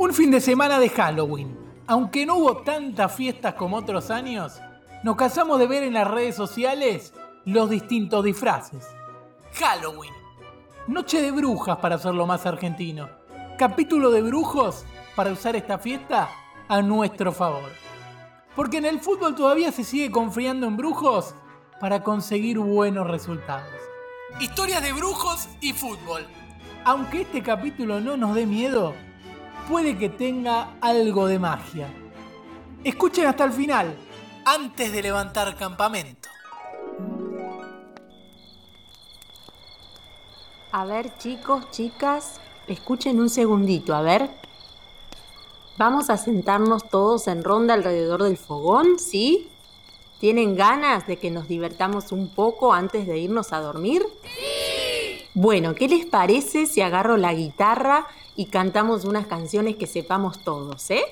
Un fin de semana de Halloween. Aunque no hubo tantas fiestas como otros años, nos cansamos de ver en las redes sociales los distintos disfraces. Halloween. Noche de brujas para hacerlo más argentino. Capítulo de brujos para usar esta fiesta a nuestro favor. Porque en el fútbol todavía se sigue confiando en brujos para conseguir buenos resultados. Historias de brujos y fútbol. Aunque este capítulo no nos dé miedo, puede que tenga algo de magia. Escuchen hasta el final, antes de levantar campamento. A ver, chicos, chicas, escuchen un segundito, a ver. Vamos a sentarnos todos en ronda alrededor del fogón, ¿sí? ¿Tienen ganas de que nos divertamos un poco antes de irnos a dormir? ¡Sí! Bueno, ¿qué les parece si agarro la guitarra y cantamos unas canciones que sepamos todos, eh?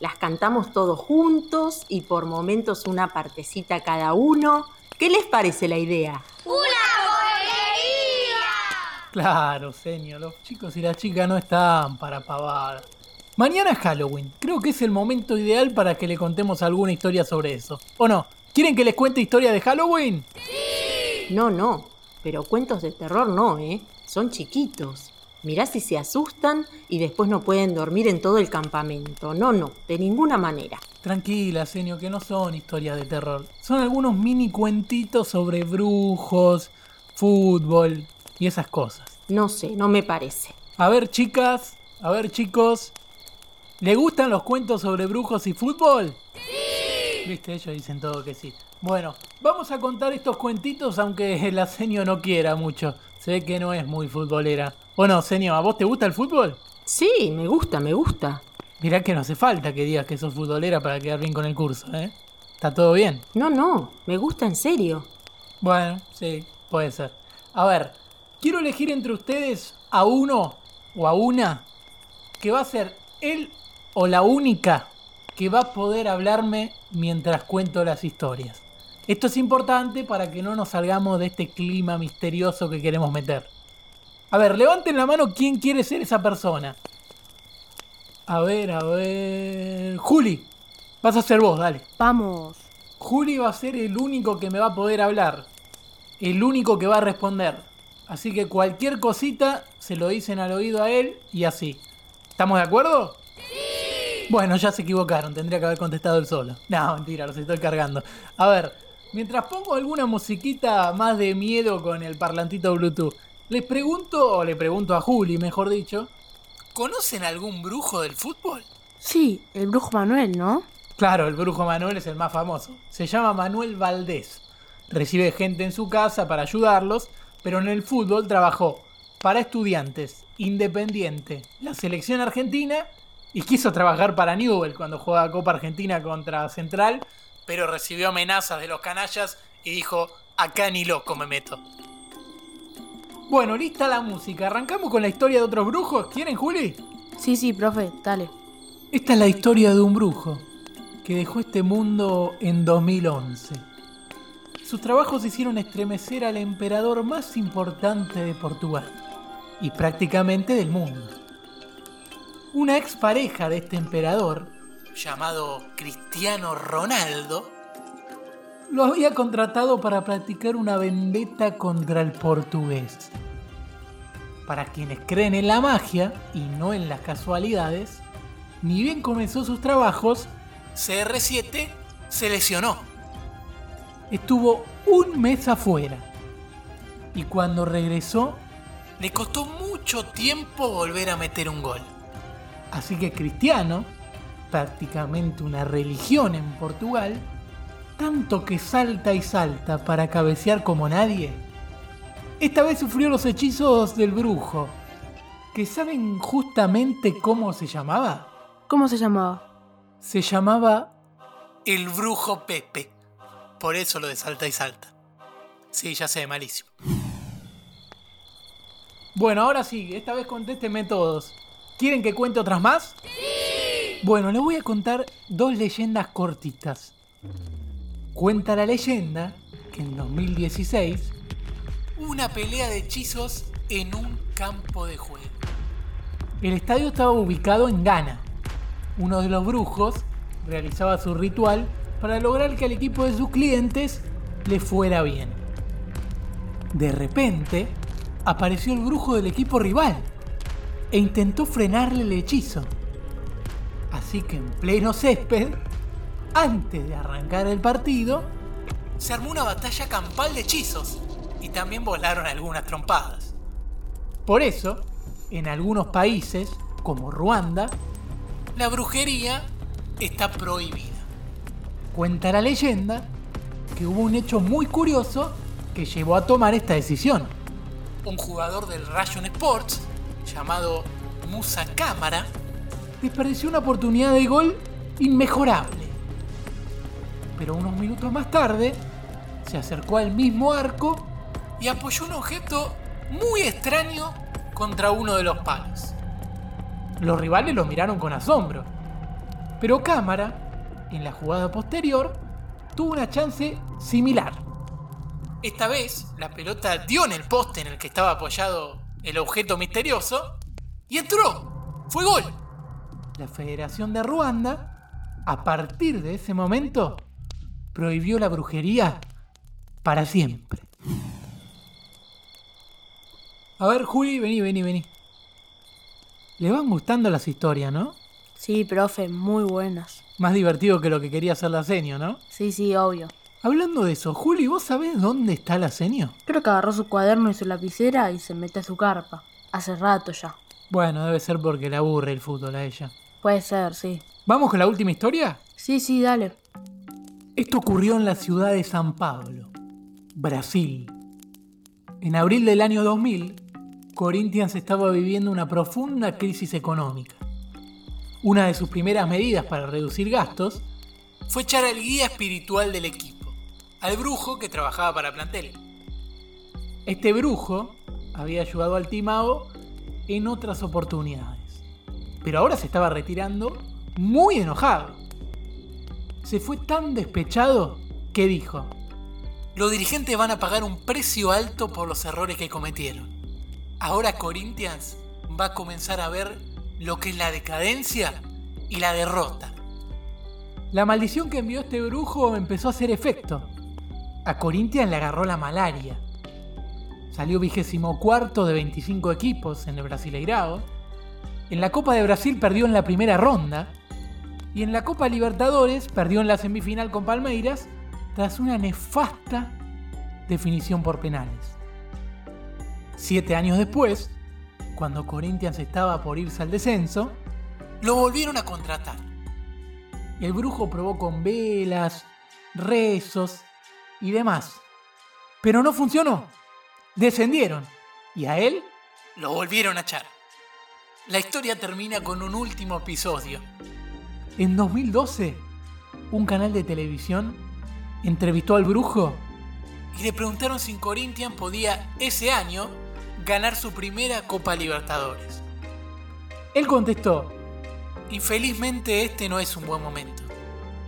Las cantamos todos juntos y por momentos una partecita cada uno. ¿Qué les parece la idea? Claro, señor, los chicos y las chicas no están para pavadas. Mañana es Halloween. Creo que es el momento ideal para que le contemos alguna historia sobre eso. ¿O no? ¿Quieren que les cuente historia de Halloween? No, no, pero cuentos de terror no, ¿eh? Son chiquitos. Mirá si se asustan y después no pueden dormir en todo el campamento. No, no, de ninguna manera. Tranquila, señor, que no son historias de terror. Son algunos mini cuentitos sobre brujos, fútbol y esas cosas. No sé, no me parece. A ver, chicas, a ver, chicos. ¿Le gustan los cuentos sobre brujos y fútbol? Sí. Viste, ellos dicen todo que sí. Bueno, vamos a contar estos cuentitos aunque la seño no quiera mucho. Se ve que no es muy futbolera. ¿O no, señor? ¿A vos te gusta el fútbol? Sí, me gusta, me gusta. Mirá que no hace falta que digas que sos futbolera para quedar bien con el curso, ¿eh? ¿Está todo bien? No, no, me gusta en serio. Bueno, sí, puede ser. A ver, quiero elegir entre ustedes a uno o a una que va a ser él o la única que va a poder hablarme mientras cuento las historias. Esto es importante para que no nos salgamos de este clima misterioso que queremos meter. A ver, levanten la mano quién quiere ser esa persona. A ver, a ver... Juli, vas a ser vos, dale. Vamos. Juli va a ser el único que me va a poder hablar. El único que va a responder. Así que cualquier cosita se lo dicen al oído a él y así. ¿Estamos de acuerdo? Sí. Bueno, ya se equivocaron. Tendría que haber contestado él solo. No, mentira, los estoy cargando. A ver, mientras pongo alguna musiquita más de miedo con el parlantito Bluetooth, les pregunto, o le pregunto a Juli, mejor dicho, ¿conocen algún brujo del fútbol? Sí, el brujo Manuel, ¿no? Claro, el brujo Manuel es el más famoso. Se llama Manuel Valdés. Recibe gente en su casa para ayudarlos, pero en el fútbol trabajó para estudiantes, Independiente, la selección argentina y quiso trabajar para Newell cuando jugaba Copa Argentina contra Central, pero recibió amenazas de los canallas y dijo, acá ni loco me meto. Bueno, lista la música. ¿Arrancamos con la historia de otros brujos? ¿Quieren, Juli? Sí, sí, profe, dale. Esta es la historia de un brujo que dejó este mundo en 2011. Sus trabajos hicieron estremecer al emperador más importante de Portugal y prácticamente del mundo. Una expareja de este emperador, llamado Cristiano Ronaldo, lo había contratado para practicar una vendetta contra el portugués. Para quienes creen en la magia y no en las casualidades, ni bien comenzó sus trabajos, CR7 se lesionó. Estuvo un mes afuera. Y cuando regresó, le costó mucho tiempo volver a meter un gol. Así que Cristiano, prácticamente una religión en Portugal, tanto que salta y salta para cabecear como nadie, esta vez sufrió los hechizos del brujo. ¿Que saben justamente cómo se llamaba? ¿Cómo se llamaba? Se llamaba el brujo Pepe. Por eso lo de salta y salta. Sí, ya sé, malísimo. Bueno, ahora sí, esta vez contésteme todos. ¿Quieren que cuente otras más? ¡Sí! Bueno, les voy a contar dos leyendas cortitas. Cuenta la leyenda que en 2016 hubo una pelea de hechizos en un campo de juego. El estadio estaba ubicado en Ghana. Uno de los brujos realizaba su ritual para lograr que al equipo de sus clientes le fuera bien. De repente, apareció el brujo del equipo rival e intentó frenarle el hechizo. Así que en pleno césped, antes de arrancar el partido, se armó una batalla campal de hechizos y también volaron algunas trompadas. Por eso, en algunos países, como Ruanda, la brujería está prohibida. Cuenta la leyenda que hubo un hecho muy curioso que llevó a tomar esta decisión. Un jugador del Rayon Sports, llamado Musa Cámara, desperdició una oportunidad de gol inmejorable. Pero unos minutos más tarde, se acercó al mismo arco y apoyó un objeto muy extraño contra uno de los palos. Los rivales lo miraron con asombro, pero Cámara, en la jugada posterior, tuvo una chance similar. Esta vez, la pelota dio en el poste en el que estaba apoyado el objeto misterioso y entró. Fue gol. La Federación de Ruanda, a partir de ese momento, prohibió la brujería para siempre. A ver, Juli, vení, vení, vení. Le van gustando las historias, ¿no? Sí, profe, muy buenas. Más divertido que lo que quería hacer la senio, ¿no? Sí, sí, obvio. Hablando de eso, Juli, ¿vos sabés dónde está la senio? Creo que agarró su cuaderno y su lapicera y se mete a su carpa. Hace rato ya. Bueno, debe ser porque le aburre el fútbol a ella. Puede ser, sí. ¿Vamos con la última historia? Sí, sí, dale. Esto ocurrió en la ciudad de San Pablo, Brasil. En abril del año 2000, Corinthians estaba viviendo una profunda crisis económica. Una de sus primeras medidas para reducir gastos fue echar al guía espiritual del equipo, al brujo que trabajaba para plantel. Este brujo había ayudado al Timao en otras oportunidades, pero ahora se estaba retirando muy enojado. Se fue tan despechado que dijo, los dirigentes van a pagar un precio alto por los errores que cometieron. Ahora Corinthians va a comenzar a ver lo que es la decadencia y la derrota. La maldición que envió este brujo empezó a hacer efecto. A Corinthians le agarró la malaria. Salió vigésimo cuarto de 25 equipos en el Brasileirao. En la Copa de Brasil perdió en la primera ronda. Y en la Copa Libertadores perdió en la semifinal con Palmeiras tras una nefasta definición por penales. Siete años después, cuando Corinthians estaba por irse al descenso, lo volvieron a contratar. El brujo probó con velas, rezos y demás. Pero no funcionó. Descendieron y a él lo volvieron a echar. La historia termina con un último episodio. En 2012, un canal de televisión entrevistó al brujo y le preguntaron si Corinthians podía ese año ganar su primera Copa Libertadores. Él contestó, infelizmente este no es un buen momento.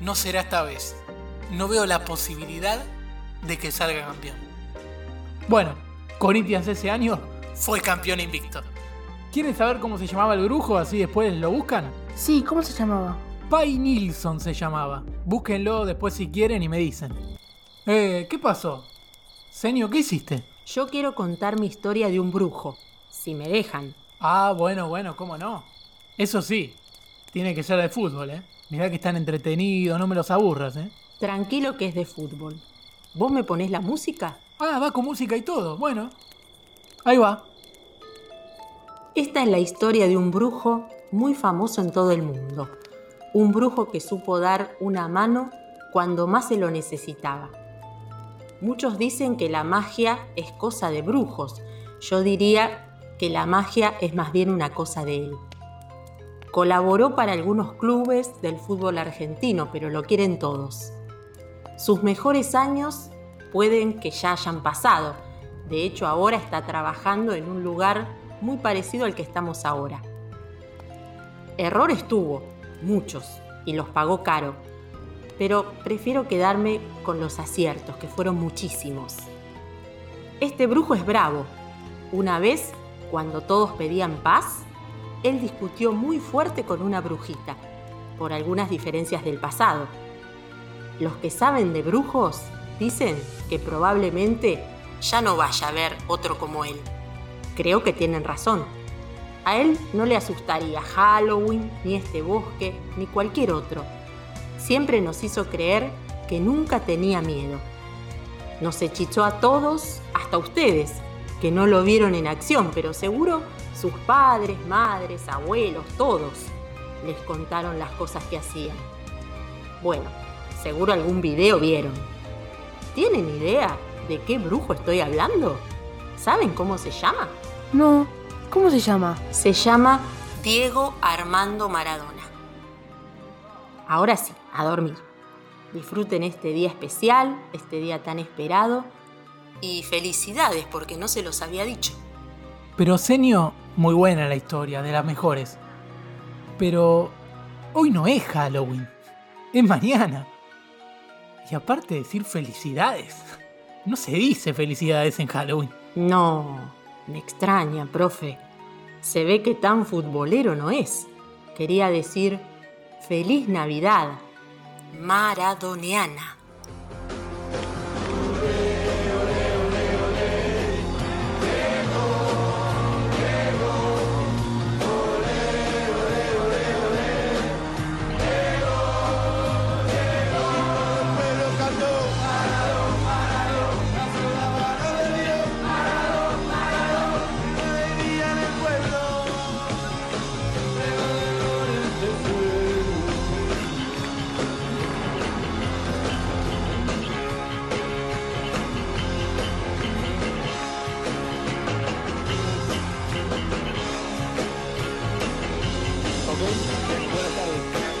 No será esta vez. No veo la posibilidad de que salga campeón. Bueno, Corinthians ese año fue campeón invicto. ¿Quieren saber cómo se llamaba el brujo? Así después lo buscan. Sí, ¿cómo se llamaba? Pai Nilsson se llamaba. Búsquenlo después si quieren y me dicen. Eh, ¿qué pasó? Senio, ¿qué hiciste? Yo quiero contar mi historia de un brujo, si me dejan. Ah, bueno, bueno, ¿cómo no? Eso sí, tiene que ser de fútbol, ¿eh? Mirá que están entretenidos, no me los aburras, ¿eh? Tranquilo que es de fútbol. ¿Vos me ponés la música? Ah, va con música y todo, bueno. Ahí va. Esta es la historia de un brujo muy famoso en todo el mundo. Un brujo que supo dar una mano cuando más se lo necesitaba. Muchos dicen que la magia es cosa de brujos. Yo diría que la magia es más bien una cosa de él. Colaboró para algunos clubes del fútbol argentino, pero lo quieren todos. Sus mejores años pueden que ya hayan pasado. De hecho, ahora está trabajando en un lugar muy parecido al que estamos ahora. Errores tuvo, muchos, y los pagó caro. Pero prefiero quedarme con los aciertos, que fueron muchísimos. Este brujo es bravo. Una vez, cuando todos pedían paz, él discutió muy fuerte con una brujita, por algunas diferencias del pasado. Los que saben de brujos dicen que probablemente ya no vaya a haber otro como él. Creo que tienen razón. A él no le asustaría Halloween, ni este bosque, ni cualquier otro. Siempre nos hizo creer que nunca tenía miedo. Nos hechizó a todos, hasta ustedes, que no lo vieron en acción, pero seguro sus padres, madres, abuelos, todos les contaron las cosas que hacían. Bueno, seguro algún video vieron. ¿Tienen idea de qué brujo estoy hablando? ¿Saben cómo se llama? No, ¿cómo se llama? Se llama Diego Armando Maradona. Ahora sí, a dormir. Disfruten este día especial, este día tan esperado. Y felicidades porque no se los había dicho. Pero Senio, muy buena la historia, de las mejores. Pero hoy no es Halloween, es mañana. Y aparte de decir felicidades, no se dice felicidades en Halloween. No, me extraña, profe. Se ve que tan futbolero no es. Quería decir feliz Navidad, maradoniana. Buenas tardes.